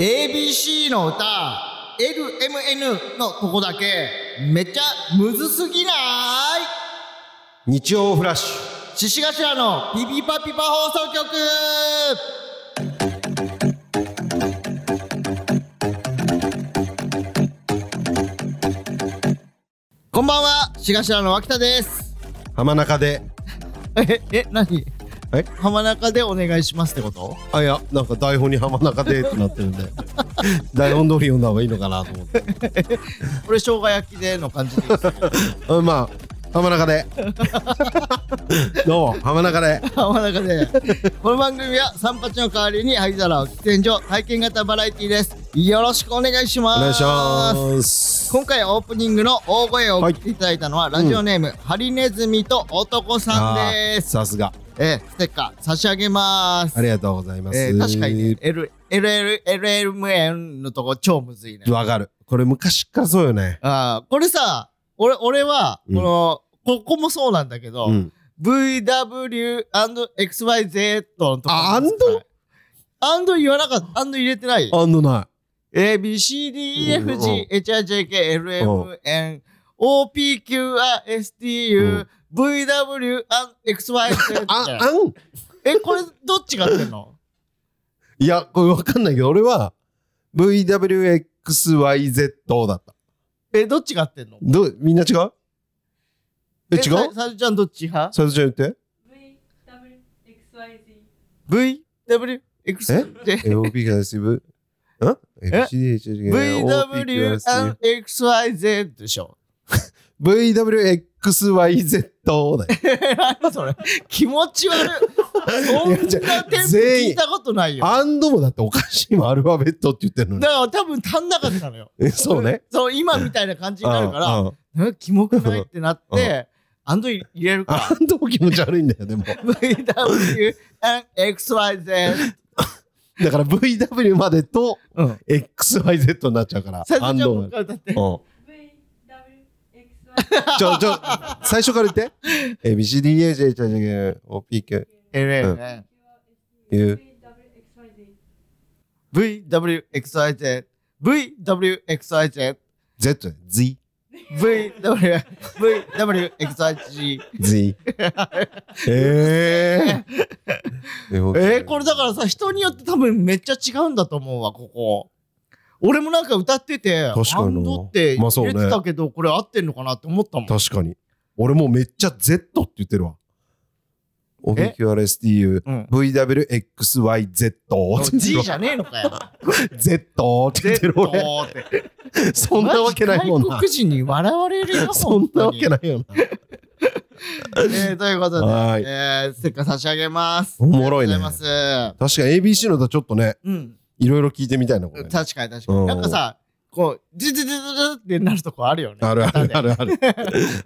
ABC の歌 LMN のとこだけめっちゃむずすぎない？日曜フラッシュ。獅子頭のピピパピパ放送局。こんばんは獅子頭の脇田です。浜中で。ええ何？え？浜中でお願いしますってこと？あいやなんか台本に浜中で。ってなってるんで。台本通り読んだ方がいいのかなと思って。これ生姜焼きでの感じでいいですか？うんまあ浜中で。どうも浜中で。浜中で。この番組は三八の代わりに灰皿を喫煙所体験型バラエティです。よろしくお願いします。お願いします。今回オープニングの大声を聞いていただいたのは、ラジオネーム、ハリネズミと男さんです。さすがえーステッカー差し上げます。ありがとうございます、えー確かにね L LL LLMN のとこ超むずいね。わかる。これ昔からそうよね。あーこれさ俺俺はこうん。の、ここもそうなんだけど、うん。VW&XYZ のとこあアンドアンド言わなかったアンド入れてない？あんのな A, B, C, D, E, うん F, G, H, I, J, K, L, M, N, O, P, Q, R, S, T, う U, ん V, W, X, Y, Z ああん。え、これどっちが合ってんの？いやこれわかんないけど俺は VWXYZ だった。え、どっちが合ってんの？どうみんな違う？え違う？ささずちゃんどっち派？さゆちゃん言って。VWXYZ ?V, W, X, え ?AOP が SV? んえ ?FCDH V, W, X, Y, Z でしょ VWXYZ だよ。何それ？気持ち悪い。そんなテンポ聞いたことないよ。アンドもだっておかしいもんアルファベットって言ってるのにだ。から多分足んなかったのよ。えそうね。そう、今みたいな感じになるから、うんうんえキモくない？ってなって、アンド入れるかアンドも気持ち悪いんだよ、でも。ら。VW and XYZ。だから VW までとうん。XYZ になっちゃうから。アンドも。歌って。ちょ、ちょ、最初から言って。ABCDHHOPQ。LL いう。VWXYZ VWXYZ。VWXYZ。Z、Z、VW、VWXYZ。Z。えー。えー、これだからさ、人によって多分めっちゃ違うんだと思うわ、ここ。俺もなんか歌ってて、確かにドって入れてたけど、これ合ってんのかなって思ったもん。確かに。俺もうめっちゃ Z って言ってるわ。OBQRSTU、うん VWXYZ って G わじゃねえのかよ。Z って言ってる俺。そんなわけないもんな外。国人に笑われるよ、そんなわけない。よな。えー、ということで、はいえー、ステッカー差し上げます。おもろいねい。確かに ABC の歌ちょっとね、うん。いろいろ聞いてみたいな、これ。確かに確かに。なんかさ、こう、ズズズズズってなるとこあるよね。あるあるある。る ある。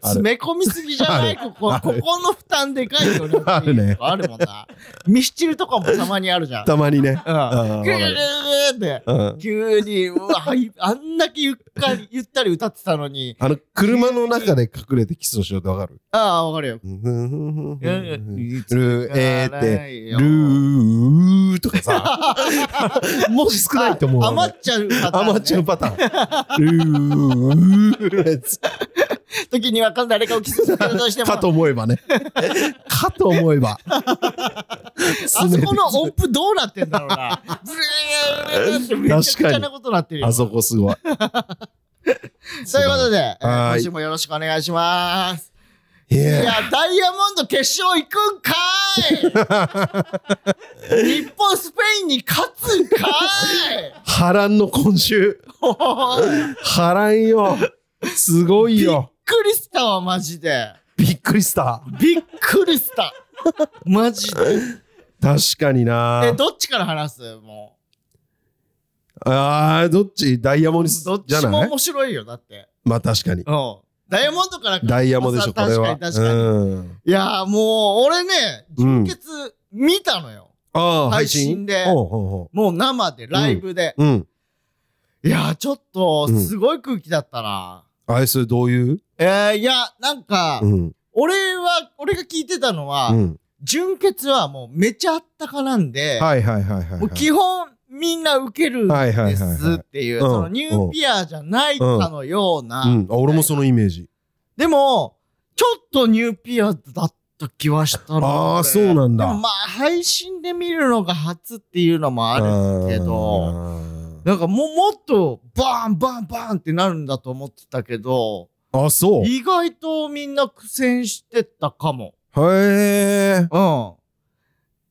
詰め込みすぎじゃない？ここ、ここの負担でかいよね。あるねあるもんな。ミスチルとかもたまにあるじゃん。たまにね。うん。あーグーって。うん。急に、うわ、はいあんだけゆっかり、ゆったり歌ってたのに。あの、車の中で隠れてキスをしようってわかる？ああ、わかるよ。ルールえーって、ルーとかさ、もう少ないと思う。余っちゃう。余っちゃうパターン。時には誰かをキスするとしても。かと思えばね。かと思えば。あそこの音符どうなってんだろうな。ブレーめちゃくちゃなことなってるよ。あそこすごい。ということで、今週もよろしくお願いします。いいやや、ダイヤモンド決勝行くんかい 日本スペインに勝つんかい波乱の今週。波乱よ。すごいびっよ。くりしたわ、マジで。びっくりした。びっくりした。マジで。確かになえ、どっちから話す？もあー、どっち？ダイヤモンドう。どっじゃない？ちも面白いよ、だって。まあ確かに。うん。ダイヤモンドからかダイヤモンドでしょ、これは。確かに確かに。うん。いやーもう、俺ね、うん純潔見たのよ。ああ、配配信信でほうほうほもう生で、ライブで。ううん。いやーちょっと、うんすごい空気だったな。あれ、それどういう？えー、いや、なんか、うん。俺は、俺が聞いてたのは、うん。純潔はもうめちゃあったかなんで、はいはいはいはいはい。基本、みんな受けるんはいはいですっていう、うんそのニューピアじゃないかのような。うん。あ俺もそのイメージ。でも、ちょっとニューピアだった気はしたなああ、俺そうなんだ。でもまあ、配信で見るのが初っていうのもあるけど、なんかもうもっとバーンバーンバーンってなるんだと思ってたけど、あ、そう。意外とみんな苦戦してたかも。へえ。うん。だか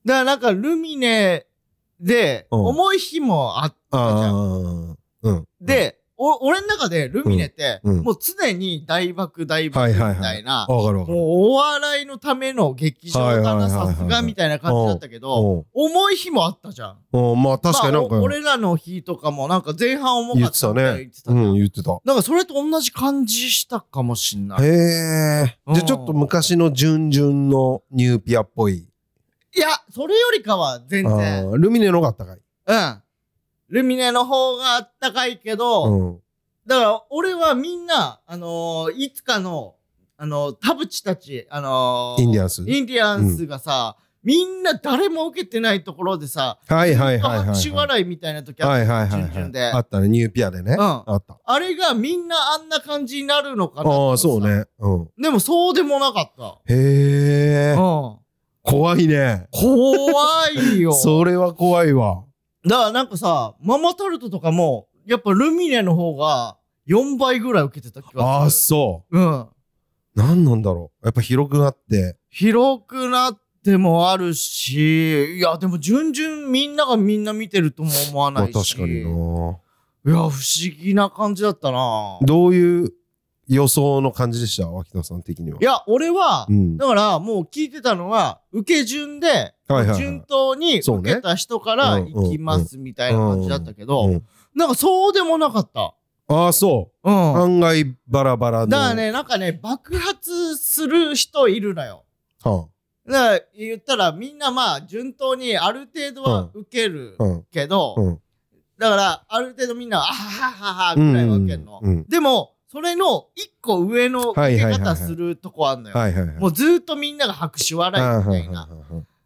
らなんかルミネでうん重い日もあったじゃん。ああ。うん。で、お俺の中でルミネって、うんうんもう常に大爆大爆みはいはいはいたいな、わかるわかる。もうお笑いのための劇場だな、はいはいはいはいさすがみたいな感じだったけど、重い日もあったじゃん。うん。うんまあ確かになんかまあお俺らの日とかもなんか前半重か言ってたったみたいなね言って。たじゃんうん、言ってた。なんかそれと同じ感じしたかもしんない。へえ。うんじゃあちょっと昔の準々のニューピアっぽい。いや、それよりかは全あ然。ールミネの方があったかい。うん。ルミネの方があったかいけど、うん。だから俺はみんな、あのーいつかの、あのー田淵たち、あのーインディアンスインディアンスがさ、みんな誰も受けてないところでさ、はいはいはいはいはい。拍手笑いみたいな時あったはいはいはいはい。順々であったね、ニューピアでね。うんあった。あれがみんなあんな感じになるのかなとああ、そう。ね。うん。でもそうでもなかった。へえ。うん。怖いね。怖いよ。それは怖いわ。だからなんかさ、ママタルトとかも、やっぱルミネの方が4倍ぐらい受けてた気ああ、がすそる。うん。う。何なんだろう。やっぱ広くなって。広くなってもあるし、いや、でも順々みんながみんな見てるとも思わまあないし。確かにな。いや、不思議な感じだったな。どういう予想の感じでした？脇田さん的には。いや、俺は、うん。だからもう聞いてたのは、受け順で、はいはいはい順当にそうね受けた人から行きますみたいな感じだったけど、うんなんかそうでもなかった。ああ、そう。うん。案外バラバラの。だからね、なんかね、爆発する人いるのよ。はだから言ったらみんなまあ順当にある程度は受けるあ、うん。けど、うん。だからある程度みんなは、あははははぐらいは受けるの。うん。でも、それの一個上の受け方するとこあんのよ。もうずーっとみんなが拍手笑いみたいな。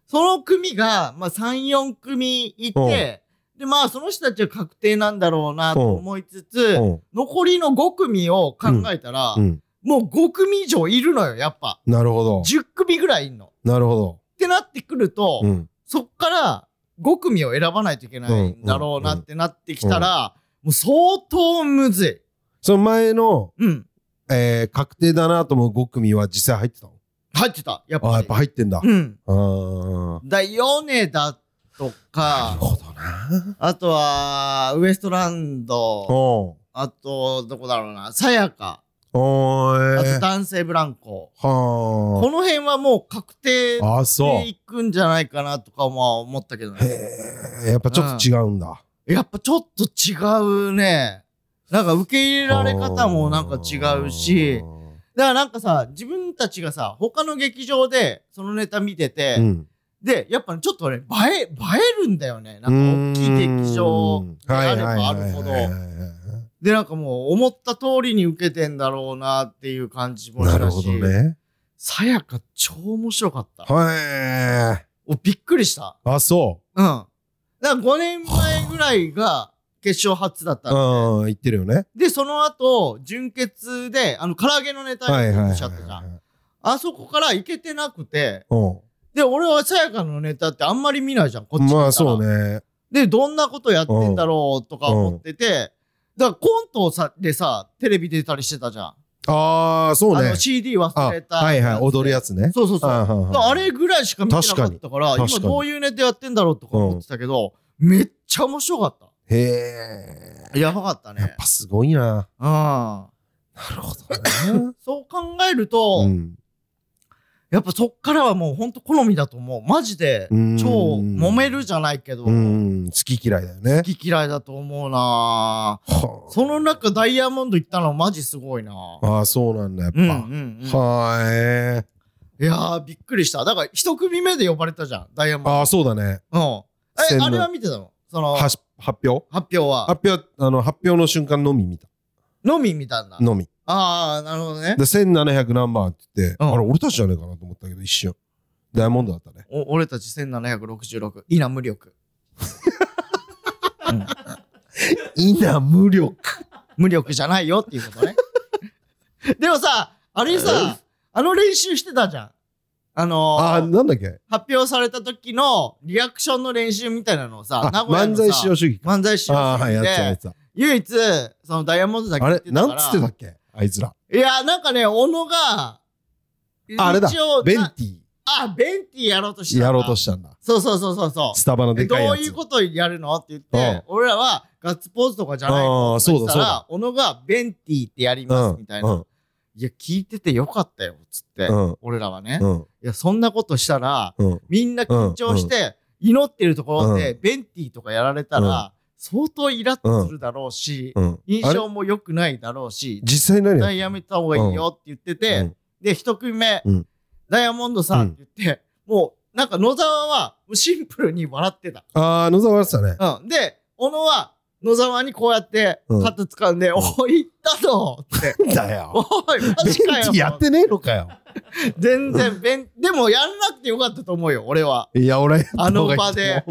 その組が、まあ3、4組いて、で、まあその人たちは確定なんだろうなと思いつつ、うん。残りの5組を考えたら、うん。もう5組以上いるのよ、やっぱ。なるほど。10組ぐらいいんの。っなるほてなってくると、ど。うん。そっから5組を選ばないといけないんだろうなってなってきたら、もう相当むずい。その前の、うん。えー、確定だなと思う5組は実際入ってたの？入ってた。やっぱり。ああ、やっぱ入ってんだ。うん。ああ。だ、米田となかる、ほどな。あとは、ウエストランド、おあと、どこだろうな、さやか、おーあとえー。男性ブランコ。はこの辺はもう確定あ。あ、そう。でいくんじゃないかなとかも思ったけどね。へえ、やっぱちょっと違うんだ。やっぱちょっと違うね。なんか受け入れられ方もなんか違うし、だからなんかさ、自分たちがさ、他の劇場でそのネタ見てて、うん。で、やっぱねちょっとね、映え、映えるんだよね。なんか大きい劇場であればあるほど。で、なんかもう思った通りに受けてんだろうなっていう感じもしたし。なるほど。ね。さやか超面白かった。はい。おびっくりした。あ、そうん。だから5年前ぐらいが決勝初だったん、言ってるよね。で、その後、準決で、あの、唐揚げのネタはいはいはいにしちゃったじゃん。あそこから行けてなくて、うん。で、俺はさやかのネタってあんまり見ないじゃん、こっちからまあそう。ね。で、どんなことやってんだろうとか思ってて、だからコントをさでさ、テレビ出たりしてたじゃん。ああ、そうねあの。CD 忘あれた。はいはい、踊るやつね。そうそうそう。あれぐらいしか見てなかったから、確か今どういうネタやってんだろうとか思ってたけど、めっちゃ面白かった。へえ。やばかったやっね。ぱすごいな。うん。なるほどね。そう考えると、うんやっぱそっからはもうほんと好みだと思う。マジでうん超揉めるじゃないけど、うん、好き嫌いだよね。好き嫌いだと思うなはその中ダイヤモンド行ったのマジすごいなあああ、そうなんだ、やっぱ。うんうんうん。はえいやーびっくりした。だから一組目で呼ばれたじゃん、ダイヤモンああ、そうだね。ド。うん。え、あれは見てたの？その、は発し発表表は？発表、あの、発表の瞬間のみ見た。のみ見たんだ。のみ。ああ、なるほどねで、。1700何番って言って、うんあれ、俺たちじゃねえかなと思ったけど、一瞬。ダイヤモンドだったね。お俺たち1766。いいな、無力。稲無力。無力じゃないよっていうことね。でもさ、あれさ、あの練習してたじゃん。あのー、あー、なんだっけ？発表された時のリアクションの練習みたいなのをさ、あ名古屋のさ漫才使用主義か。漫才師ああー、はい、やってたやでってた。唯一、そのダイヤモンドだけあれ。なんつってたっけ？あいつら。いや、なんかね、小野が、ああれだ一応。なベンティあ、ベンティやろうとしたんだやろうとしたんだ。そうそうそうそうそう。スタバのでかいやつ。ういうことやるの？って言っうんて、俺らはガッツポーズとかじゃないのあーって言ったそうだら、小野がベンティってやりますみたいな。うん。いや、聞いててよかったよ、つってう。ん。俺らはね。うん。いや、そんなことしたら、うん。みんな緊張して、祈ってるところで、うベンティとかやられたら、相当イラッとするだろうし、うん。印象も良くないだろうし、実際何絶対やめた方がいいよって言ってて、うんで、一組目、うんダイヤモンドさんって言って、もう、なんか野沢はシンプルに笑ってた。あー、野沢やってたね。うん。で、小野は野沢にこうやってうん肩掴んで、おい、行ったぞって。だよ。おい、マジかよ。ィやってねえのかよ。全然、べん、でもやんなくてよかったと思うよ、俺は。いや、俺あの場で。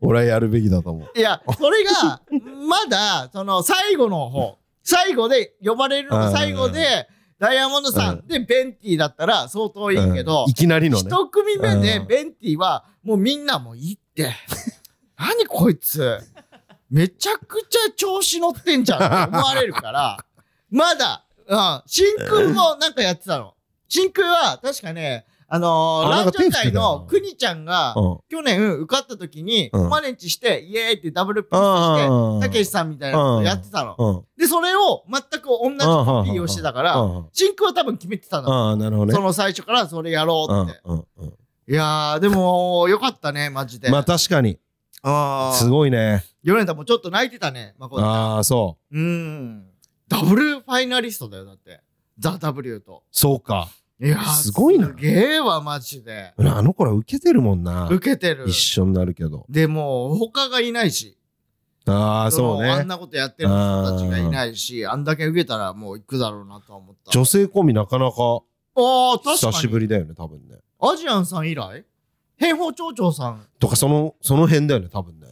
俺はやるべきだと思う。いや、それが、まだ、その、最後の方、最後で呼ばれるのが最後で、ダイヤモンドさんでベンティだったら相当いいけどうん、いきなりのね。一組目でうんベンティは、もうみんなもういいって。何こいつ。めちゃくちゃ調子乗ってんじゃんって思われるから、まだ、うん、真空もなんかやってたの。真空は確かね、あのー、ランジャタイのくにちゃんが、うん。去年受かった時に、うんマネンチして、イエーイってダブルピースして、うんたけしさんみたいなのやってたの。うん。で、それを全く同じコピーをしてたから、うん真空は多分決めてたの。なるほどね。その最初からそれやろうって。いやー、でも、よかったね、マジで。まあ確かに。あすごいね。米田もちょっと泣いてたね、まこちゃん。ああ、そう。うん。ダブルファイナリストだよ、だって。ザ・ W と。そうか。いやーすごいなすげえわ、マジで。あの頃は受けてるもんな。受けてる一。緒になるけど。でも、他がいないし。ああ、そうねのあん。なことやってる人たちがいないし、あんだけ受けたらもう行くだろうなとは思った。女性コンビなかなかああ、確か久に。しぶりだよね、多分ね。アジアンさん以来？平方町長さん、とか、その、その辺だよね、多分ね。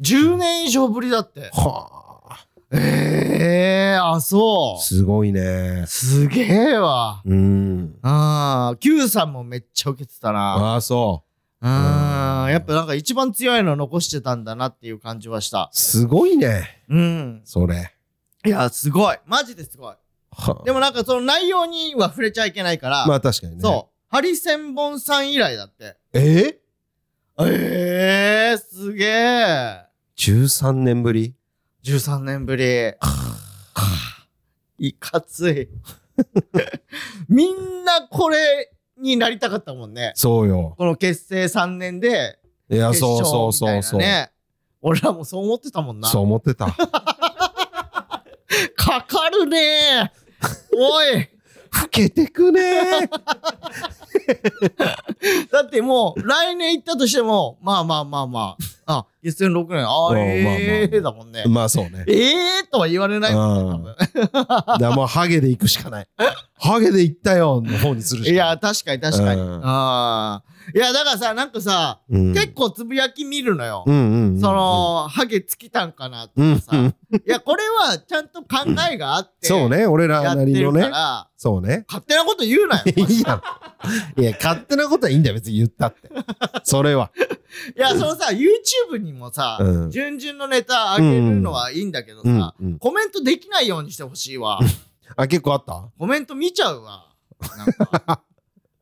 10年以上ぶりだって。はあ。ええー、あ、そう。すごいね。すげえわ。うん。ああ、Q さんもめっちゃ受けてたな。ああ、そう。うん。やっぱなんか一番強いの残してたんだなっていう感じはした。すごいね。うん。それ。いや、すごい。マジですごい。はあでもなんかその内容には触れちゃいけないから、まあ確かにね。そう。ハリセンボンさん以来だって。え？ええー、すげえ。13年ぶり？13年ぶり。いかつい。みんなこれになりたかったもんね。そうよ。この結成3年で、いや、決そう勝そうそうそう。俺らもそう思ってたもんな。そう思ってた。かかるねおい老けてくね だってもう、来年行ったとしても、まあまあまあまあ、あ、結成6年、ああまあえーだもんね。まあそうね。ええーとは言われないもんね、多分。だもうハゲで行くしかない。ハゲで行ったよの方にするしかない。いや、確かに確かに。うんああ。いや、だからさ、なんかさ、うん、結構つぶやき見るのよ。うんうんうん、その、ハゲ尽きたんかなとうん、かさ。うんいや、これはちゃんと考えがあって、そうね、俺らなりのね。そうね。勝手なこと言うなよ。い いやん。いや、勝手なことはいいんだよ、別に言ったって。それは。いや、そのさ、YouTube にもさ、うん順々のネタ上げるのはいいんだけどさ、うんうんコメントできないようにしてほしいわ。あ、結構あった？コメント見ちゃうわ。なんか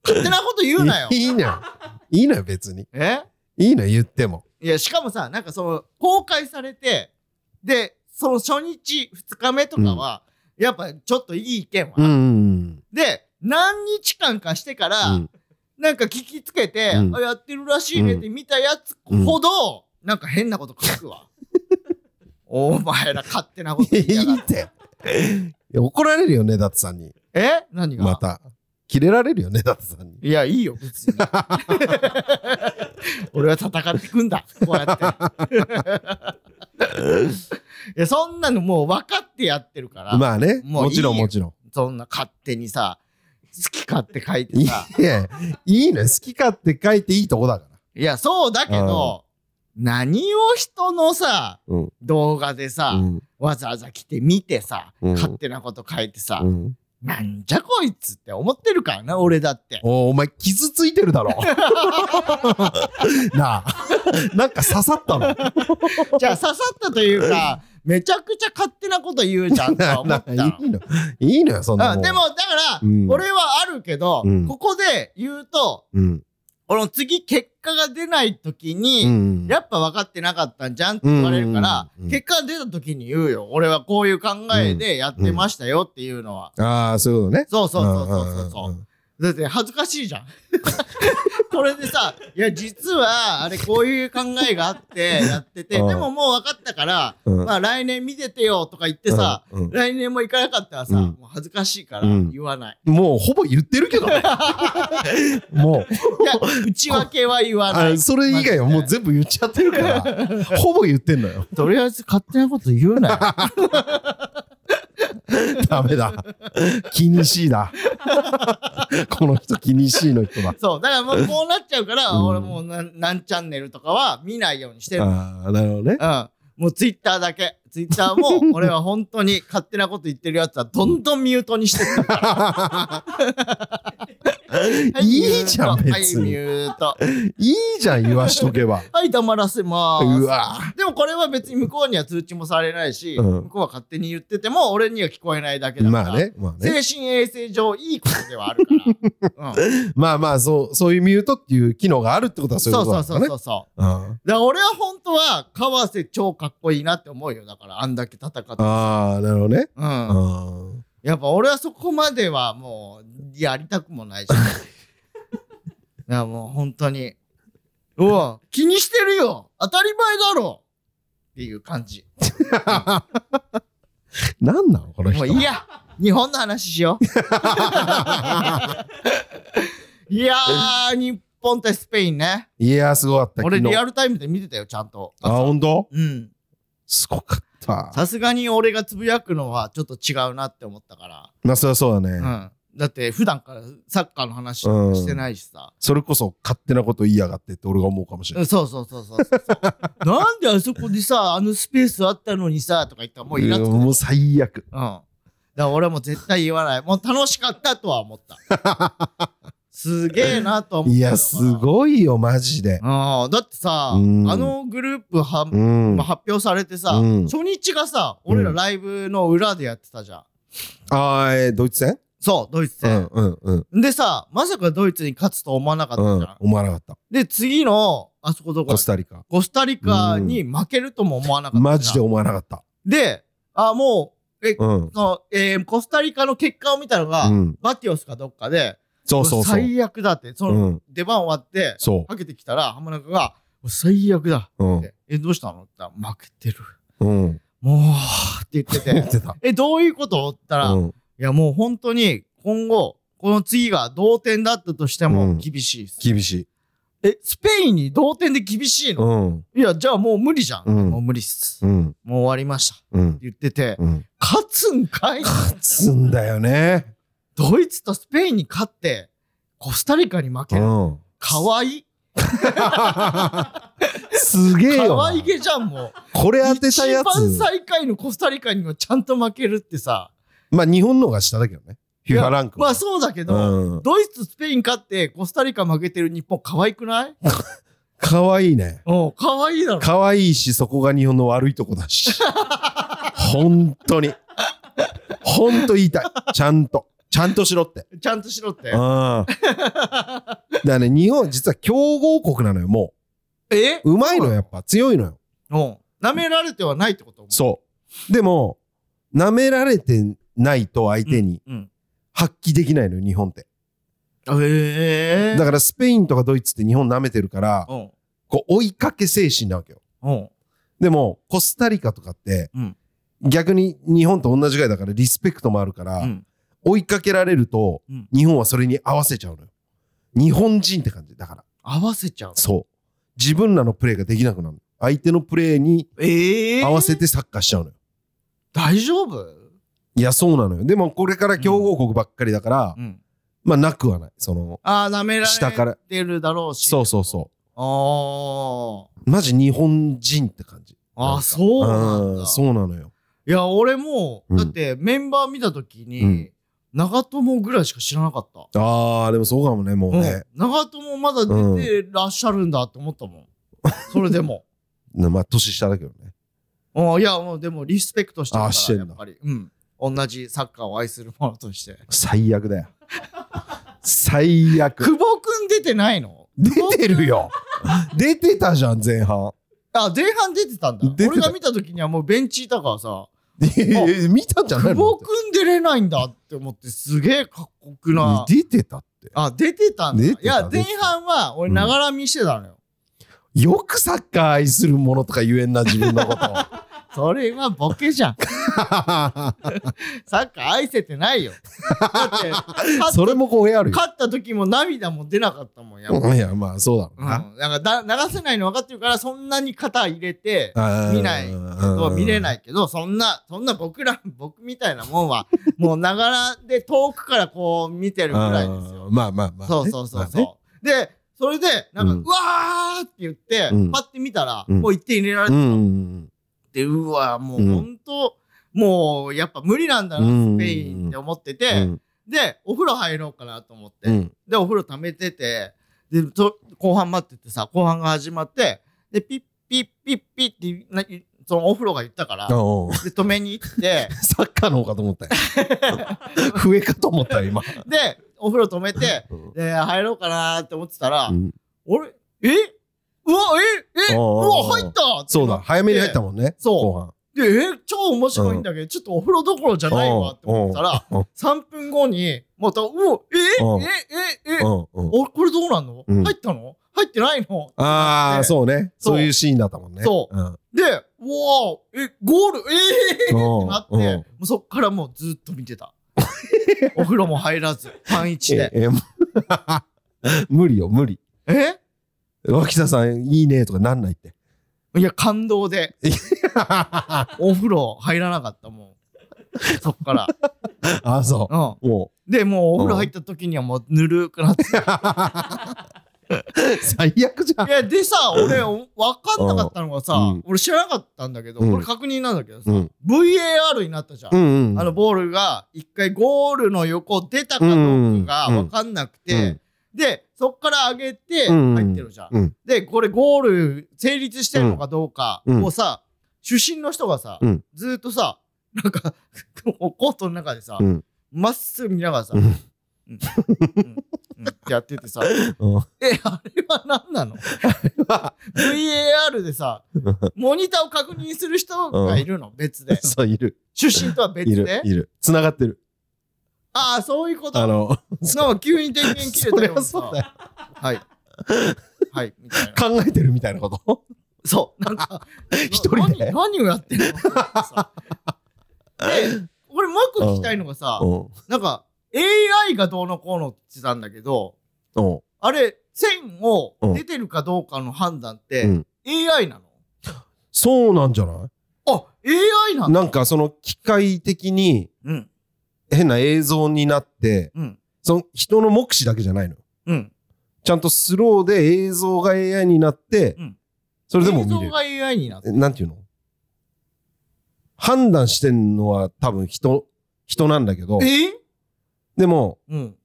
勝手なこと言うなよい。いいのよ。いいのよ、別に。え？いいのよ、言っても。いや、しかもさ、なんかその、公開されて、で、その初日、二日目とかは、やっぱちょっといい意見は。うんうんで、何日間かしてから、うん。なんか聞きつけて、うんあ、やってるらしいねって見たやつほど、なんか変なこと書くわ。お前ら勝手なことい言いやがっ。いってて。いや怒られるよね、だってさんに。え？何が？また。キレられるよね、だってさんに。いや、いいよ、別に。俺は戦ってくんだ。こうやって。いや、そんなのもう分かってやってるから。まあね。ももちろん、もちろん。そんな勝手にさ、好き勝手書いていさ。や、いいのよ。好き勝手書いていいとこだから。いや、そうだけど、何を人のさ、うん動画でさ、うんわざわざ来て見てさ、うん勝手なこと書いてさ、うんなんじゃこいつって思ってるからな、俺だって。おお前傷ついてるだろ。なあ。なんか刺さったの。じゃあ刺さったというか、めちゃくちゃ勝手なこと言うじゃんとは思ったの。いいの。いいのよそんなもん。でも、だから、うん。俺はあるけど、うん。ここで言うと、うん俺の次結果が出ない時に、うん。やっぱ分かってなかったんじゃんって言われるから、うんうんうん結果が出た時に言うよ。俺はこういう考えでやってましたよっていうのは。ああそういうことね。そうそうそうそうそうだって恥ずかしいじゃん。これでさ、いや、実は、あれこういう考えがあってやってて、でうん。ももう分かったから、うん。まあ来年見ててよとか言ってさ、うん。うん来年も行かなかったらさ、うん。もう恥ずかしいからうん。言わない。もうほぼ言ってるけどね。もう。いや、内訳は言わない。あそれ以外はもう全部言っちゃってるから。ほぼ言ってんのよ。とりあえず勝手なこと言うなよ。ダメだ気にしいだ この人気にしいの人だそう。だからもう こうなっちゃうから、うん俺もうなん何チャンネルとかは見ないようにしてる。うん。ああなるほどねもうツイッターだけ。ツイッターも、俺は本当に勝手なこと言ってるやつはどんどんミュートにしてるから。いいじゃんはい、別にミュート。いいじゃん言わしとけばはい、黙らせまーす。うわでもこれは別に向こうには通知もされないし、うん向こうは勝手に言ってても、俺には聞こえないだけだから。まあねまあね精神衛生上いいことではあるから。うん、まあまあそうそういうミュートっていう機能があるってことはそういうそうそうことだからねそうそうそう。うんだから俺は本当は川瀬超かっこいいなって思うよだからあんだけ戦ってああなるほどね。うん。うんやっぱ俺はそこまではもうやりたくもないし。いやもう本当に。うわ気にしてるよ。当たり前だろ。っていう感じ。なんなのこの人。もういいや。日本の話しよう。いやー日本対スペインね。いやすごかった。俺リアルタイムで見てたよちゃんと。あ本当？うん。すごかったさすがに俺がつぶやくのはちょっと違うなって思ったから。まあそりゃそうだねうん。だって普段からサッカーの話してないしさ。それこそ勝手なこと言いやがってって俺が思うかもしれないうん、そうそうそうそう。なんであそこでさ、あのスペースあったのにさ、とか言ったらもうイラつく。うん。うんもう最悪だから俺はもう絶対言わない。もう楽しかったとは思った。すげえなとは思った。いやすい。ごいよマジでうん。だってさ、うんあのグループは、うんまあ、発表されてさ、うん初日がさ、俺らライブの裏でやってたじゃん。あーえードイツ戦？そう、ドイツうん戦。うんうんでさ、まさかドイツに勝つと思わなかったうんじゃん。思わなかったで、次の、あそこどこだコスタリカコスタリカに負けるとも思わなかった。マジで思わなかったで、あ、もう、え、うんその、えーコスタリカの結果を見たのが、うんバティオスかどっかで、そうそうそう。最悪だって、そうの、ん。出番終わって、そかけてきたら、浜中が、最悪だ。って、え、どうしたの？って言ったら、負けてる。うん。もう、って言って 言ってた。え、どういうこと？って言ったら、いうん。や、もう本当に、今後、この次が同点だったとしてうもん。厳しい。厳しい。え、スペインに同点で厳しいの、うん。いや、じゃあもう無理じゃん。うん。もう無理っす。うん。もう終わりました。ってうん言ってて、うん。勝つんかい？勝つんだよねドイツとスペインに勝って、コスタリカに負ける。うん。かわい。い。すげえよわいげじゃん、もう。これ当てたや一番つ最下位のコスタリカにもちゃんと負けるってさ。まあ日本の方が下だけどね。フィファランクまあそうだけど、うん。ドイツ、スペイン勝ってコスタリカ負けてる日本可愛くない？かわいいね。うん、可愛いだろ。かわいいしそこが日本の悪いとこだし。本当に。本当言いたい。ちゃんとちゃんとしろってちゃんとしろってうん。だからね日本実は強豪国なのよもえ？ううまいのよやっぱ強いのようん。舐められてはないってこと？そうでも舐められてないと相手にうん。発揮できないのよ日本ってええだからスペインとかドイツって日本舐めてるからうん。こう追いかけ精神なわけようん。でもコスタリカとかってうん逆に日本と同じぐらいだからリスペクトもあるからうん。追いかけられるとうん。日本はそれに合わせちゃうのよ。日本人って感じだから。合わせちゃう。そう。自分らのプレーができなくなるの。相手のプレーにええ合わせてサッカーしちゃうのよ。大丈夫？いやそうなのよ。でもこれから強豪国ばっかりだからうん。まあなくはない。そのああ、舐めら下かられてるだろうし。そうそうそう。あマジ日本人って感じ。あ。あそうなんだ。うんそうなのよ。いや、俺も、うん。だってメンバー見たときに、うん長友ぐらいしか知らなかった。ああ、でもそうかもね、もうね。うん、長友まだ出てらっしゃるんだって思ったもん。それでも。まあ、年下だけどね。うんいや、もうでもリスペクトしてるからやっぱり。うん。同じサッカーを愛する者として。最悪だよ。最悪。久保くん出てないの？出てるよ。出てたじゃん、前半。あ、前半出てたんだ。俺が見た時にはもうベンチいたからさ、え見たんじゃない久の保くん出れないんだって思ってすげえかっこよくな。出てたって。あ、出てたんだ。いや、前半は俺うんながら見してたのよ。よくサッカー愛するものとか言えんな、自分のこと。それはボケじゃん。サッカー愛せてないよ。だって、勝それも語弊あるよ。勝った時も涙も出なかったもん、やっぱ。いや、まあ、そうだろううん、な。なんかだ流せないの分かってるからそんなに肩入れて見ないと見れないけどそんなそんな僕ら僕みたいなもんは もうながらで遠くからこう見てるぐらいですよあー。まあまあまあね。そうそうそうまあねそう。でそれでなんか、ううんわーって言って、うんパッて見たら、うんもう1点入れられてたって、うわもううんほんともうやっぱ無理なんだな、うんスペインって思ってうて、ん。でお風呂入ろうかなと思って、うん。で、お風呂溜めてて、で、と後半待っててさ、後半が始まって、で、ピッピッピッピッってな、そのお風呂が言ったから、で、うん止めに行って、サッカーの方かと思ったよ。笛かと思ったよ、今。で、お風呂止めて、うんで、入ろうかなって思ってたら、うん俺、え？うわ、ええうああわ、入ったそうだ、早めに入ったん。もんね。そう。で、え超面白いんだけど、ちょっとお風呂どころじゃないわって思ったら、うんうん3分後に、また、うお、えうんえええうんうんおこれどうなんの？うん入ったの？入ってないのああ、でそうね。そういうシーンだったもんね。そううん。で、うわーえ、ゴール、ええってなって、うんもうそっからもうずっと見てた。お風呂も入らず、パン一で。ええ 無理よ、無理。え？脇田さん、いいねとかなんないって。いや、感動で、お風呂入らなかったもん。そっから。あ あ、そうう。もん。で、もうお風呂入った時にはもうぬるくなって。う、最悪じゃんい。や、でさ、俺、おわかんなかったのがさ、うん俺知らなかったんだけど、うん俺確認なんだけどさ、うん VAR になったじゃん。うんうん。あのボールが一回ゴールの横出たかどうかがわかんなくて、うんで、そっから上げてうん入ってるじゃん。うん。で、これゴール成立してるのかどうかうんをさ、主審の人がさ、うんずーっとさ、なんか、コートの中でさう、ん。ま、っすぐ見ながらさ、ううんんうんうんってやっててさ、うんえ、あれは何なの ?VAR でさ、モニターを確認する人がいるの？別で。そう、いる。主審とは別いるで。いる。繋がってる。ああ、そういうこと？あの、なんか急に電源切れたよそうだよ。はい。はい、みたいな。考えてるみたいなこと？そう、なんか、一人で？何何をやってんの？で、俺もう一個聞きたいのがさ、うん。なんか、AI がどうのこうのって言ってたんだけど、うん。あれ、線をうん出てるかどうかの判断って、うん AI なの？そうなんじゃない？あ、AI なんだ。なんかその機械的にうん、変な映像になって、うん、その人の目視だけじゃないの。うん。ちゃんとスローで映像が AI になって、うんそれでも見れる。映像が AI になってえなんていうの？判断してんのは多分人、人なんだけど、え？でも、うん。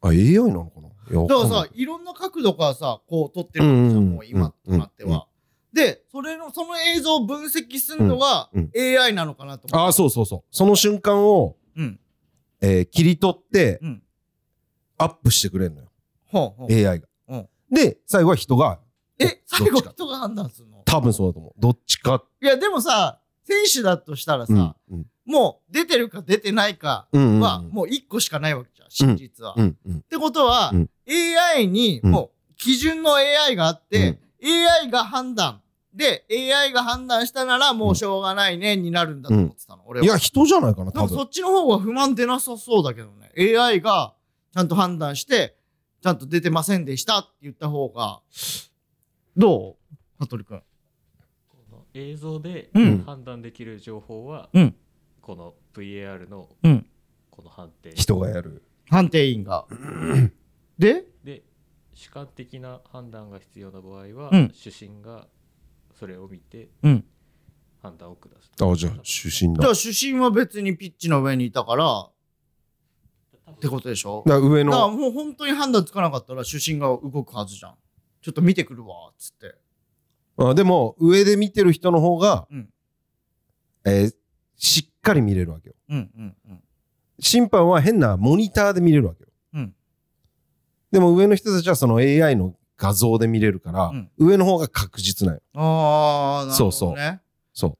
あ、AI なのかな？だからさ、いろんな角度からさ、こう撮ってるん、うんうんもう今うんとなっては。で、それの、その映像を分析するのがうん AI なのかなと思あ、そうそうそう。その瞬間を、うん。えー切り取って、うんアップしてくれるのよ。ほうほう AI が。うんで、最後は人が、え、最後人が判断するの？多分そうだと思う。どっちか。いや、でもさ、選手だとしたらさ、うん。うんもう出てるか出てないかは、もう一個しかないわけじゃん、真実は。っ。てことは、うん AI に、もう基準の AI があって、AI が判断。で、AI が判断したならもうしょうがないね、になるんだと思ってたの、俺は。いや、人じゃないかな、多分。でもそっちの方が不満出なさそうだけどね。AI がちゃんと判断して、ちゃんと出てませんでしたって言った方が、どう？羽鳥くん。この映像でうん判断できる情報は、うんこの VAR のうんこの判定人がやる。判定員が。で？で主観的な判断が必要な場合は、うん主審がそれを見てうん。判断を下す。あじゃあ主審だ。じゃあ主審は別にピッチの上にいたからってことでしょ？だから上だからのもう本当に判断つかなかったら主審が動くはずじゃん。ちょっと見てくるわっつって。あでも上で見てる人の方が、うん。えーしっかり見れるわけよ。うんうんうん。審判は変なモニターで見れるわけよ、うん。でも上の人たちはその AI の画像で見れるから、うん。上の方が確実なんよ。ああなるほどね。そうそう。そ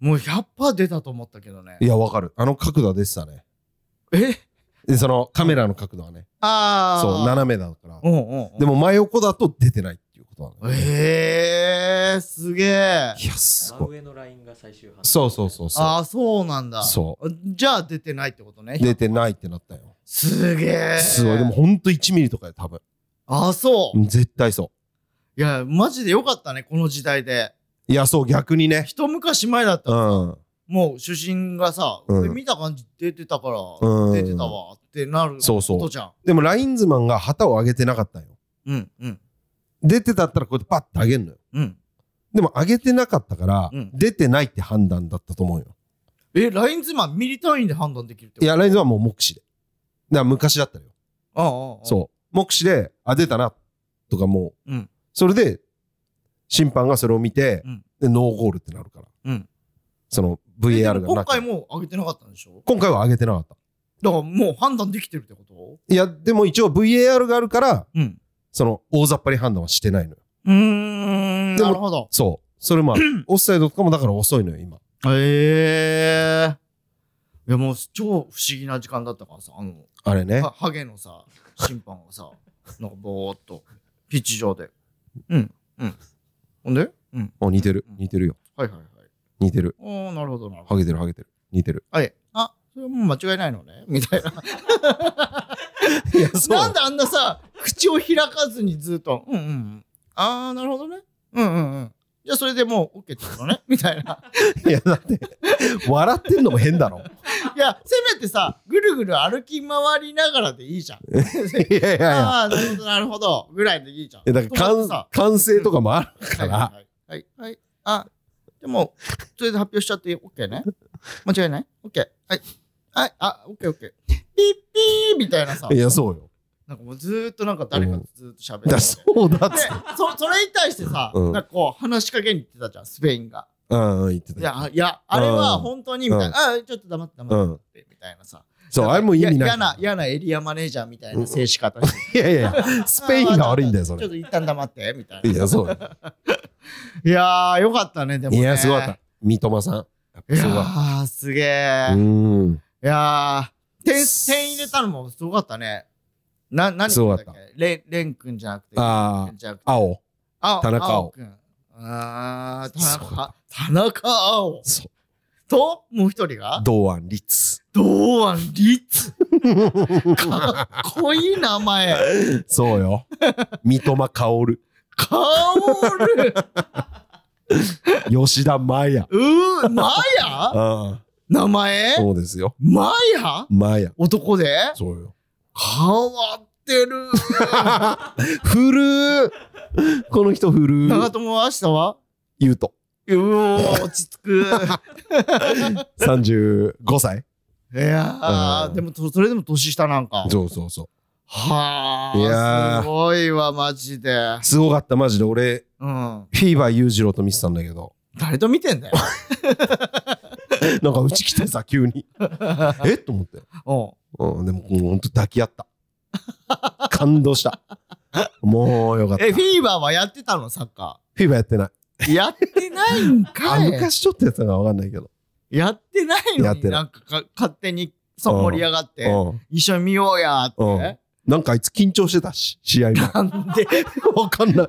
もう100%出たと思ったけどね。ういやわかる。あの角度は出てたね。え？でそのカメラの角度はね。ああそう斜めだから。うんうんうん。でも真横だと出てないっていうことなのよええー、すげえ。いやす真ごい。上のラインが最終判断。そうそうそうそああそうなんだ。そう。じゃあ出てないってことね。う出てないってなったよ。すげえ。すごい。でもほんと1ミリとかよ多分ああそう、うん絶対そいやマジでよかったねこの時代で。ういやそう逆にね。一昔前だったらさ、うん。もう主審がさ、うん。俺見た感じ出てたから、うん。出てたわってなるそうそう。ことじゃん。でもラインズマンが旗を上げてなかったんよ。うんうん。出てたったらこうやってパッて上げんのよ。うん。でも上げてなかったから、うん。出てないって判断だったと思うよ。えラインズマンミリ単位で判断できるってこと？いやラインズマンはもう目視で。だから昔だったのよ。ああああ。そう。目視であ出たな。とかも。う、うん。それで審判がそれを見て、うん。でノーゴールってなるから。うん。その VAR がなく回も上げてなかったんでしょ？今回は上げてなかった。だからもう判断できてるってこと？いやでも一応 VAR があるからうん。その大雑把に判断はしてないのよ。うーん。なるほど。そう。それもある。オフサイドとかもだから遅いのよ今。へえいやもう超不思議な時間だったからさあのあれね。はハゲのさ審判がさなんかぼーっとピッチ上で。うん。うん。ほんで？うん。あ似てる。うん似てるよ。はいはいはい。似てる。おーなるほどなるほハゲてるハゲてる。似てる。どはいあそれはもう間違いないのね。みたいな。いやそう。なんであんなさ口を開かずにずっと。うんうんうん。ああなるほどね。うんうんうんじゃあそれでもう OK ってことね みたいないやだって笑ってんのも変だろいやせめてさぐるぐる歩き回りながらでいいじゃん いやいやいやああ、なるほど、なるほど。ぐらいでいいじゃん。いやだから完完成とかもあるから、はい、はい、はい。はい。あ、でも、それで発表しちゃって OK ね。間違いない ?OK。はい。はい。あ、OK、OK。ピッピーみたいなさい。やそうよなんかもうずーっとなんか誰かとずーっと喋ってだて。そうだっつで、そ、それに対してさ、うんなんかこう話しかけに行ってたじゃん、スペインが。うんうん言ってたいや、いや、あれは本当に、みたいな。あ、ちょっと黙って黙って、みたいなさ。そうあれも意味ないや嫌な、嫌なエリアマネージャーみたいな静止方して。いやいやスペインが悪いんだよそれちょっと一旦黙って、みたいな。いやそうよ いやー、よかったね、でも、ね。いやすごかった三笘さんやっぱいやすごかっー、すげたうー。いんやー、点、点入れたのもすごかったね。な、何すごかっただけレン、レン君じゃなくて。あーじゃなくて。青。あ田中碧青君。あー、田中、田中青。そう。と、もう一人が？堂安律。堂安律。かっこいい名前。そうよ。三笘薫。カオル。吉田麻也。うー、マヤあ名前？あそうですよ。マヤ麻也。男で？そうよ変わってる。古ーこの人古ー長友は明日は？言うとうおー、落ち着く。35歳いやでもと、それでも年下なんか。そうそうそはいやすごいわ、マジで。うすごかったマジで俺うん。フィーバー裕次郎と見てたんだけど誰と見てんだよ。なんかうち来てさ急に。えっ？と思って。う。んうんでももうほんと抱き合った。感動した。もうよかった。え、フフィーバーはやってたの？サッカィーバーやってない。ー。やってないんあかい。昔ちょっとやってたかわかんないけど。やってないのやってない。になんかか勝手にそう盛り上がって、うん。一緒に見ようやって。なんかあいつ緊張してたし試合もなんで、わかんない。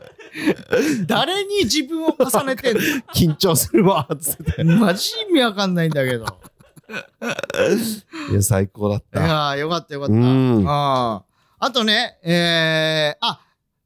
誰に自分を重ねてんの？緊張するわっつって。マジ意味わかんないんだけど。いや最高だっいたやー、よかったよかった。うん。ああとね、えー、あ、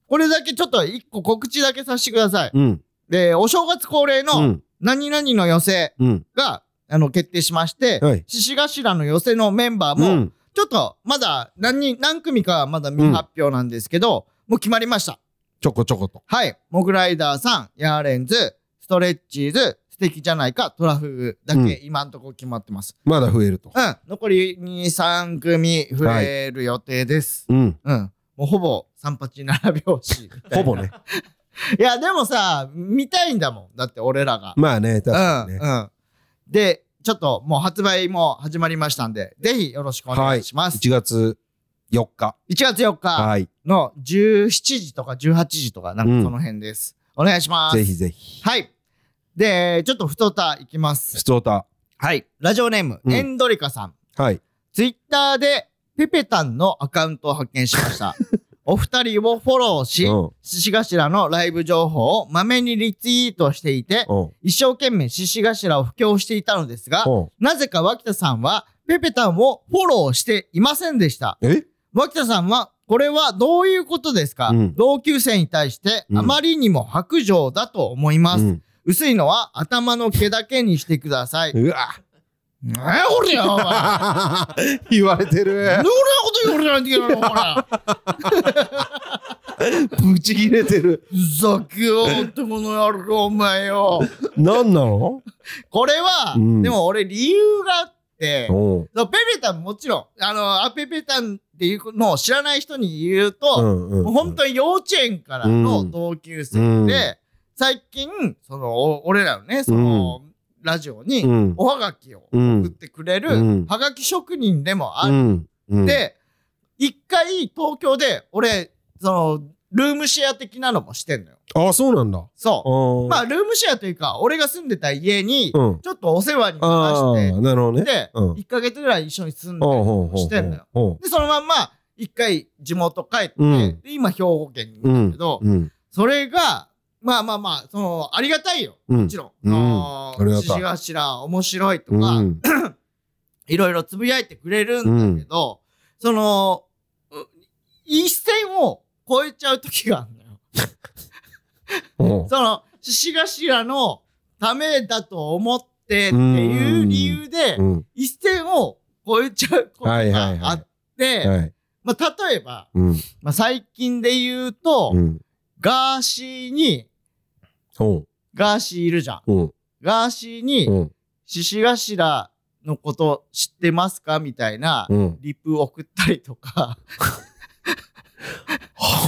これだけちょっと一個告知だけさせてください。うん。で、お正月恒例のうん。何々の寄せうん。が、あの、決定しまして、はい。獅子頭の寄せのメンバーも、うんちょっとまだ何人、何組かはまだ未発表なんですけど、もう決まりました。ちょこちょこと。はい。モグライダーさん、ヤーレンズ、ストレッチーズ、素敵じゃないか、トラフグだけ今んとこ決まってます。まだ増えると。うん。残り2、3組増える予定です。うん。うん。もうほぼ三八七拍子みたいな。ほぼね。いや、でもさ、見たいんだもん。だって俺らが。まあね、確かにね。うん。うん。で、ちょっともう発売も始まりましたんで、ぜひよろしくお願いします。1月4日。1月4日はい。の17時とか18時とか、なんかその辺です。お願いします。ぜひぜひ。はい。で、ちょっと太田いきます。ストータはい。ラジオネーム、うんエンドリカさん。ー。はい。ツイッターでペペタンのアカウントを発見しました。お二人をフォローし、うん。獅子頭のライブ情報をまめにリツイートしていて、うん。一生懸命獅子頭を布教していたのですが、うん。なぜか脇田さんはペペタンをフォローしていませんでした。え？脇田さんは、これはどういうことですか、うん同級生に対してうんあまりにも白状だと思います。うん薄いのは頭の毛だけにしてください。うわ。なんやこれよ、お前。なんで言われてる。こんなこと言われないといけないの、ほら。ブチ切れてる。ふざけようってこの野郎、お前よ。何なの？これは、うんでも俺理由があって、ペペタンもちろん、あの、アペペタンっていうのを知らない人に言うと、うんうんもう本当に幼稚園からの同級生で、うん最近、その、お俺らのね、その、ラジオにうん、おはがきをうん送ってくれる、うんはがき職人でもある。で、一回東京で、俺、その、ルームシェア的なのもしてんのよ。あ、そうなんだ。そう。まああ、ルームシェアというか、俺が住んでた家に、ちうんょっとお世話にあなー、なるほどね。らして、うん1ヶ月ぐらい一緒に住んで、してんのよ。ほで、そのまんま、一回地元帰って、今兵庫県にいるうんんだけど、うん。それが、まあまあまあ、その、ありがたいよ。うんもちろん。うん獅子頭面白いとうか、ん。いろいろつぶやいてくれるんだけど、その、う一線を超えちゃう時があるのよ。うんその、獅子頭のためだと思ってっていう理由でう、ん。一線を超えちゃうことがあって、はい。まあ、例えば、うん。まあ、最近で言うと、うん。ガーシーに、ほガーシーいるじゃん。う。うん。ガーシーに、うん。獅子頭のこと知ってますか？みたいな、うん。リプ送ったりとか、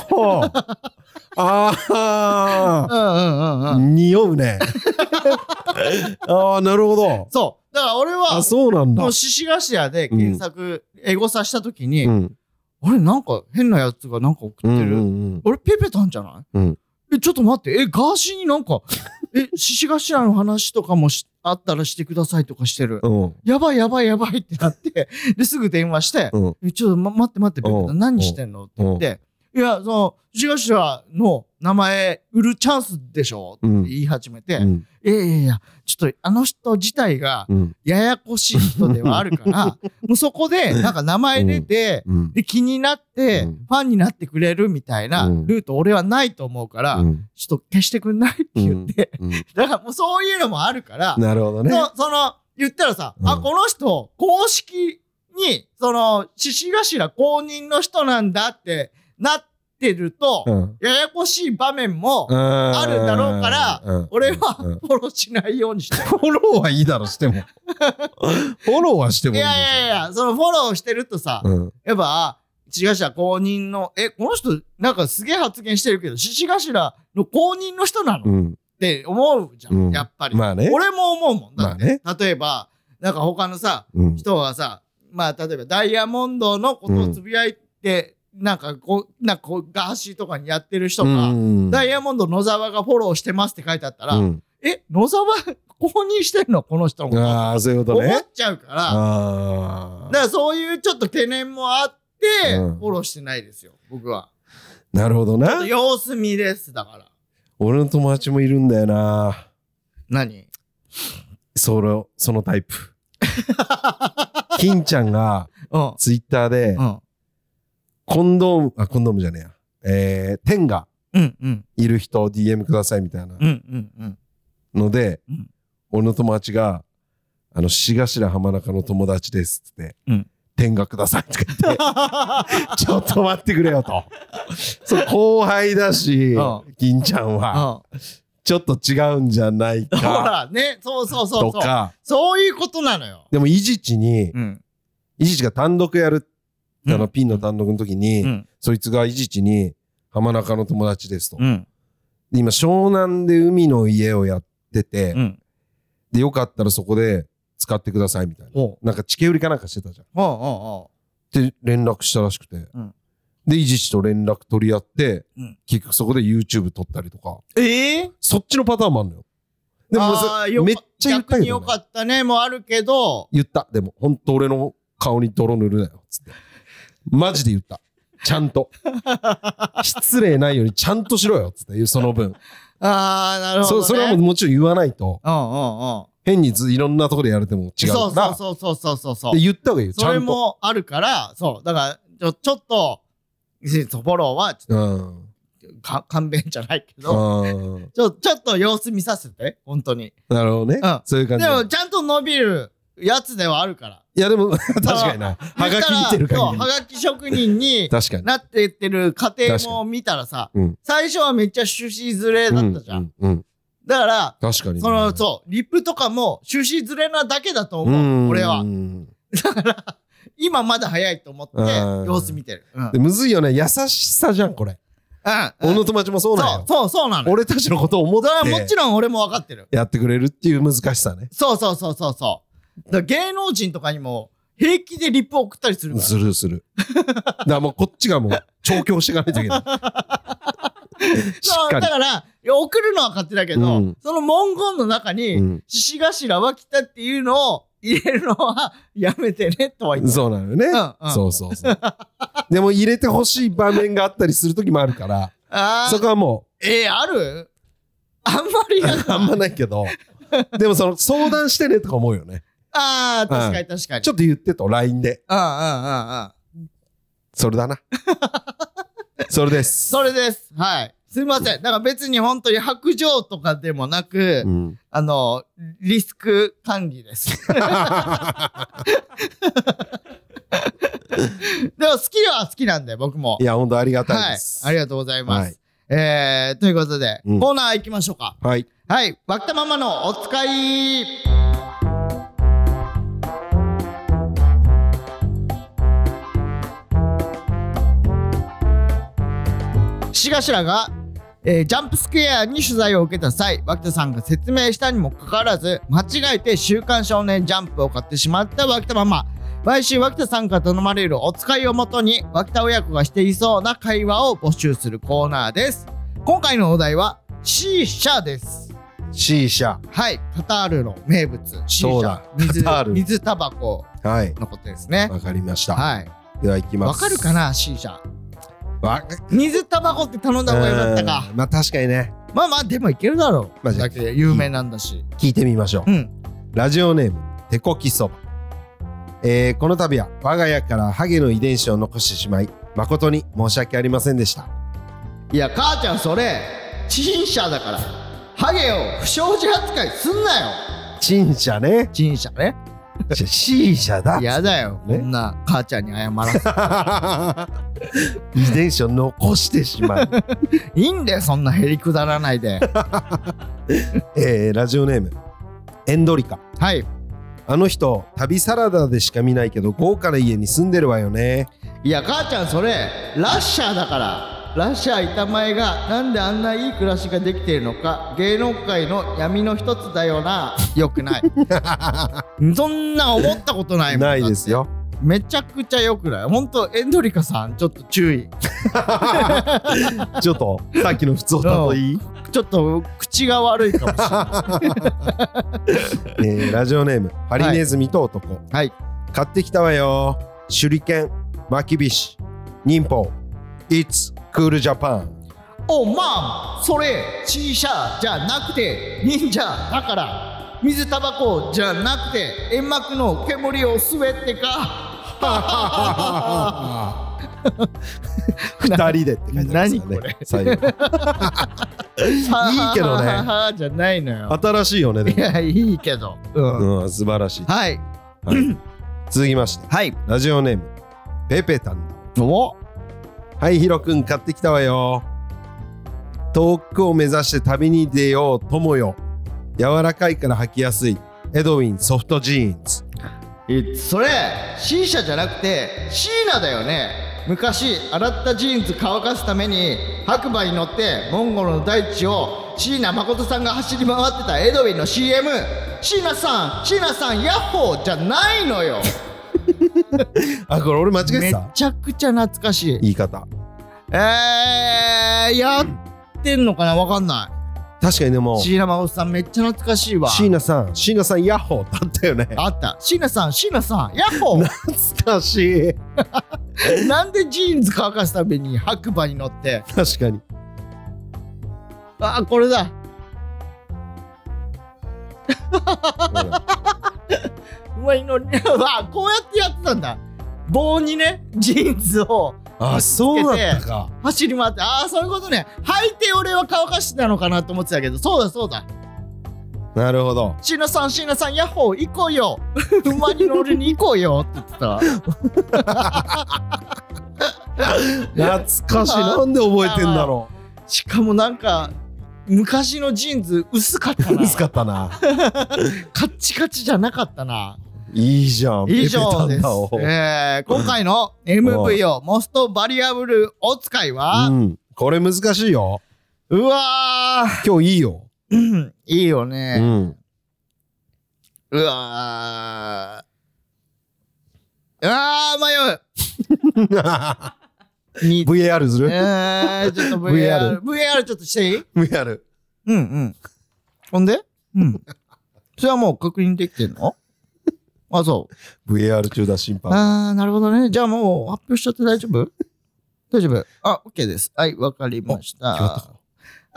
ほう。あうんうんうんあ。うん。匂うね。ああ、なるほど。そう。だから俺はあ、、そうなんだもう。獅子頭で検索、エゴサしたときに、うん。あれ？なんか変なやつがなんか送ってうんうる。んあれ？ペペたんじゃない？うん。え、ちょっと待って、え、ガーシーになんか、え、獅子頭の話とかもしあったらしてくださいとかしてる。うん。やばいやばいやばいってなって、で、すぐ電話して、うん。えちょっと、ま、待って待って、何してんの？って言って、いや、その、獅子頭の名前売るチャンスでしょ？って言い始めて、うん。いやいやいや、ちょっとあの人自体がうん。ややこしい人ではあるから、もうそこでなんか名前出て、うん。で気になって、うん。ファンになってくれるみたいなうん。ルート俺はないと思うから、うん。ちょっと消してくんない？って言って、うん。だからもうそういうのもあるから、なるほどね。そその、言ったらさ、あ、うん。この人、公式に、その、獅子頭公認の人なんだってなってると、うん。ややこしい場面も、ああるだろうからうん俺はうんフォローしないようにしてる。フォローはいいだろ、しても。フォローはしてもいいい。やいやいや、そのフォローしてるとさ、うん。やっぱ、獅子頭公認の、え、この人、なんかすげえ発言してるけど、獅子頭の公認の人なの？っうん。て思うじゃん、うんやっぱり。まあね。俺も思うもん。だって、ま例えば、なんか他のさ、うん。人がさ、まあ、例えばダイヤモンドのことをつぶやいて、なんかこう、なんかこう、ガーシーとかにやってる人が、うんダイヤモンド野沢がフォローしてますって書いてあったら、うんえ、野沢公認してんの？この人も。ああ、そういうこと思っね。ちゃうから、ああ。だからそういうちょっと懸念もあって、うんフォローしてないですよ、僕は。なるほどな。様子見です、だから。俺の友達もいるんだよな。何？その、そのタイプ。金ちゃんがうん。ツイッターでう、ん。コンドーム、あ、コンドームじゃねえや。えー、天がうん。うん。いる人 DM くださいみたいなうん。うん。うん。ので、うん俺の友達が、あの、しがしら浜中の友達ですっつって、うん天がくださいとか言って ちょっと待ってくれよとそう後輩だしうん金ちゃんはうんちょっと違うんじゃないほからねそうそうそうそうとかそういうことなのよでもいじちにうんいじちが単独やるあのうんピンの単独の時に、うん。そいつがいじちに浜中の友達ですと、うん。で今湘南で海の家をやってて、うん。でよかったらそこで使ってくださいみたいな。ほなんかチケ売りかなんかしてたじゃん。うほうほで連絡したらしくて、うん。でいじちと連絡取り合って、うん。結局そこで YouTube 撮ったりとか。うええ？そっちのパターンもあるのよ。でもめっちゃ言った逆によかったね。もあるけど。言った。でも本当俺の顔に泥塗るなよつってマジで言った。ちゃんと。失礼ないようにちゃんとしろよつって。その分。ああなるほど、ね、そそれはもうもちろん言わないと。うんうんうん。変にずいろんなところでやれても違うそうからそうそうそうそうそう。で言った方がいいよちそれゃんと。もあるからそう。だからちょちょっとフォローはちょっうん。とか勘弁じゃないけどうん。ちょちょっと様子見させて本当に。なるほどね、うん。そういう感じ。でもちゃんと伸びるやつではあるから。いやでも 確かにな。はがき見てるそう限はがき職人にり確かに。なってってる過程も見たらさ、うん。最初はめっちゃ趣旨ずれだったじゃん。うんうんうん。だから、確かに。ねその、そう、リップとかも趣旨ずれなだけだと思う、うん。俺は。う。んだから、今まだ早いと思ってうん。様子見てる。うん。でむずいよね。優しさじゃんこれ。うん。俺の友達もそうなんよそう、そう、そうなのよ。俺たちのことを思っそれはもてちろん俺も分かってる。やってくれるっていう難しさね。そうそうそうそうそう。だ芸能人とかにも平気でリップ送ったりするから。するする。だからもうこっちがもう 調教していかないといけない。しそうだから、送るのは勝手だけど、うん。その文言の中に、うん。獅子頭は来たっていうのを入れるのはやめてねとは言ってそうなのよね、うんうん。そうそうそう。でも入れてほしい場面があったりする時もあるからそこはもえー、ある？あんまりやう あんまないけど。でもその相談してねとか思うよねああ、確かに確かに。ちょっと言ってと LINE でうんうんうんうん。それだな それですそれです。はい。すいません。だから別に本当に白状とかでもなく、うんあの、リスク管理です。でも好きは好きなんで、僕もい。や本当ありがたいはいです。ありがとうございます。はいえー、ということで、うんコーナー行きましょうか。はいはい。わきたままのお使い。しがしらが、えージャンプスクエアに取材を受けた際、脇田さんが説明したにもかかわらず、間違えて週刊少年ジャンプを買ってしまった脇田ママ。毎週脇田さんから頼まれるお使いをもとに、脇田親子がしていそうな会話を募集するコーナーです。今回のお題は、シーシャです。C 社はい、カタールの名物、シーシャそうだ。水カタール水タバコはいのことですね。わかりましたはい。では行きますわかるかな、シーシャ。わ水タバコって頼んだ方がよかったか。うんまあ確かにねまあまあ、でもいけるだろう。マジでだけ有名なんだし。聞いてみましょううん。ラジオネーム手こきそばえーこの度は我が家からハゲの遺伝子を残してしまい誠に申し訳ありませんでしたいや、母ちゃん、それ、チンシャだから。ハゲを不祥事扱いすんなよ。チン社ねチンシャね。C 社だ。やだよ。こねんな母ちゃんに謝らせ遺伝子を残してしまう、いいんだよ、そんなへりくだらないで。えーラジオネーム。エンドリカ。はい。あの人旅サラダでしか見ないけど豪華な家に住んでるわよね。いや母ちゃんそれラッシャーだからラッシャー板前がなんであんないい暮らしができているのか芸能界の闇の一つだよな。よくない。そんな思ったことないもん。ないですよ。めちゃくちゃよくない。ほんとエンドリカさんちょっと注意。ちょっとさっきの普通だといい、ちょっと口が悪いかもしれない。えーラジオネームハリネズミと男、はい。買ってきたわよ。手裏剣巻きびし忍法 It's cool Japan おまんそれチーシャーじゃなくて忍者だから水タバコじゃなくて煙幕の煙を吸えってか 二人でって書いてあります何よね最後 いいけどねじゃないのよ。新しいよねでいや、いいけど。うん。も、うん、素晴らしい、はい。はい続きましてはいラジオネームペペタンおはいヒロくん買ってきたわよ。遠くを目指して旅に出よう友よ。柔らかいから履きやすい。エドウィンソフトジーンズえそれ C 社じゃなくてシーナだよね。昔洗ったジーンズ乾かすために白馬に乗ってモンゴルの大地を椎名誠さんが走り回ってたエドウィンの CM 椎名さん椎名さんヤッホーじゃないのよ。あこれ俺間違えてめたちゃくちゃ懐かしい。言い方。えー、やってんのかな？わかんな確かにでもい椎名誠さんめっちゃ懐かしいわ。椎名さん椎名さんヤッホーだったよね。あった。椎名さん椎名さんヤッホー。懐かしい。なんでジーンズ乾かすために白馬に乗って。確かに。あこれだうまいのに。あこうやってやってたんだ。棒にねジーンズをあそうだったか。走り回って。ああそういうことね。履いて俺は乾かしてたのかなと思ってたけど。そうだそうだ。なるほど。椎名さん椎名さんヤッホー行こうよ。馬に乗りに行こうよ。って言ってた。懐かしい。なんで覚えてんだろしかもなんか昔のジーンズ薄かったな。う薄かったな。カッチカチじゃなかったないいじゃん。以上です。えー、今回の MV をモストバリアブルお使いは、うん。これ難しいよ。うわー。今日いいよ。うん。いいようね、ん。うわー。うわー迷う。に VAR する？えー、ちょっと VR VR ちょっとしていい ?VAR うんうん。ほんで？うん。それはもう確認できてんの？あそう VAR 中だ審判あー、なるほどね。じゃあもう発表しちゃって大丈夫？大丈夫？あ、OK です。はい、わかりました。は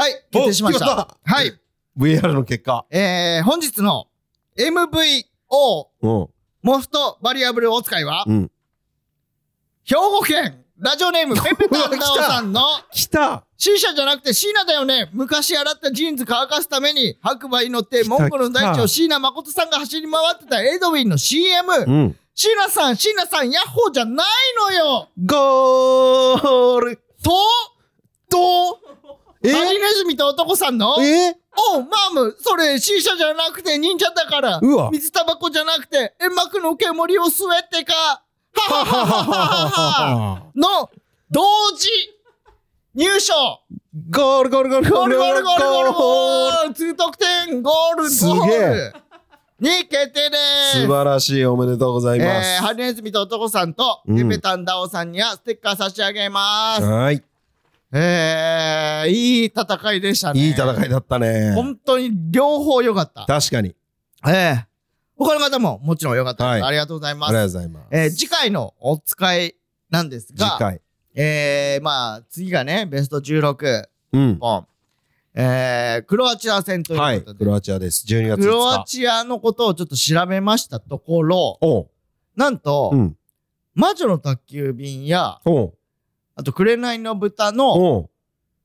い、決定しまし。たはい。VAR の結果えー、本日の MVO うんモストバリアブルお使いは、うん兵庫県ラジオネームペペタンダオさんの来た。C 社じゃなくて椎名だよね。昔洗ったジーンズ乾かすために白馬に乗ってモンゴルの大地を椎名誠さんが走り回ってたエドウィンの CM。うん。椎名さん、椎名さん、ヤッホーじゃないのよ。ゴール。と、と、え？ハリネズミと男さんの？え？おう、マム、それ、シーシャじゃなくて忍者だから。うわ。水タバコじゃなくて、煙幕の煙を吸えってか。はははははははの、同時、入賞ゴールゴールゴールゴールゴールゴールゴールゴール !2 得点ゴールすゴールに決定です素晴らしいおめでとうございまえー、ハリネズミと男さんと、うんペペタンダオさんにはステッカー差し上げます。はいえー、いい戦いでしたね。いい戦いだったね本当に両方良かった。確かにええ他の方ももちろん良かったです、はい。ありがとうございます。ありがとうございます。えー次回のお使いなんですが、次回。えー、まあ、次がね、ベスト16うん。本、えー、クロアチア戦というはいことで、クロアチアです。12月クロア5日チアのことをちょっと調べましたところ、おう。なんと、うん。魔女の宅急便や、おう。あと、紅の豚のおう。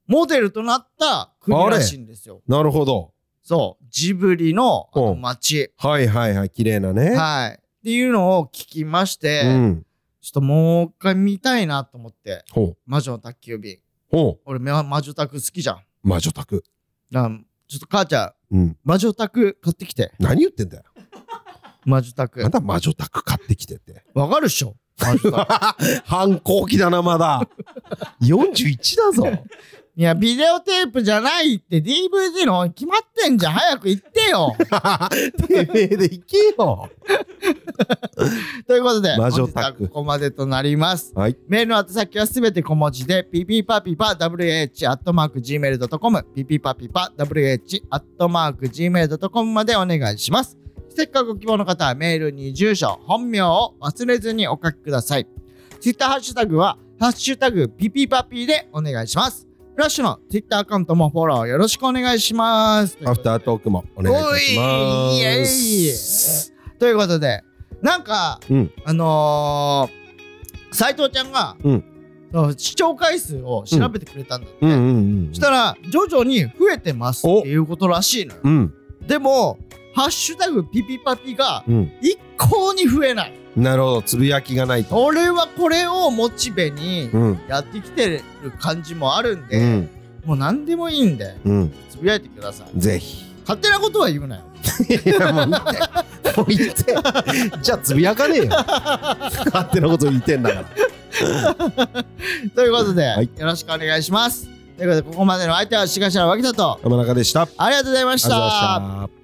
モデルとなった国らしいんですよ。なるほどそう、ジブリのあのうん街。はいはいはい綺麗なねはい。っていうのを聞きまして、うんちょっともう一回見たいなと思って、魔女の宅急便。俺、ま魔女宅好きじゃん。魔女宅だちょっと母ちゃん、うん魔女宅買ってきて。何言ってんだよ魔女宅ま。だ魔女宅買ってきてってわかるっしょ。反抗期だなまだ41だぞいや、ビデオテープじゃないって DVD の決まってんじゃん。早く言ってよ。てめえで行けよということで、魔女は宅ここまでとなります。はいメールの宛先はすべて小文字で、pppapipa.wh.gmail.com、pppapipa.wh.gmail.com までお願いします。ステッカーご希望の方はメールに住所、本名を忘れずにお書きください。ツイッターハッシュタグは、ハッシュタグピピパピでお願いします。フラッシュのツイッターアカウントもフォローよろしくお願いします。アフタートークもお願いします。おい。イエイ。ということで、なんか、うん。あのー、斎藤ちゃんが、うん。視聴回数を調べてくれたんだって。うんうんうんそしたら、徐々に増えてますっていうことらしいのよ。うん。でも、ハッシュタグピピパピがうん。一向に増えない。なるほど。つぶやきがないと。俺はこれをモチベにうん。やってきてる感じもあるんで、うん。もう何でもいいんでうん。つぶやいてください。ぜひ。勝手なことは言うなよ。いやもうもう言って。じゃあつぶやかねえよ。勝手なこと言ってんだから。ということで、はい。よろしくお願いします。ということでここまでの相手はしがしらわきだと山中でした。ありがとうございました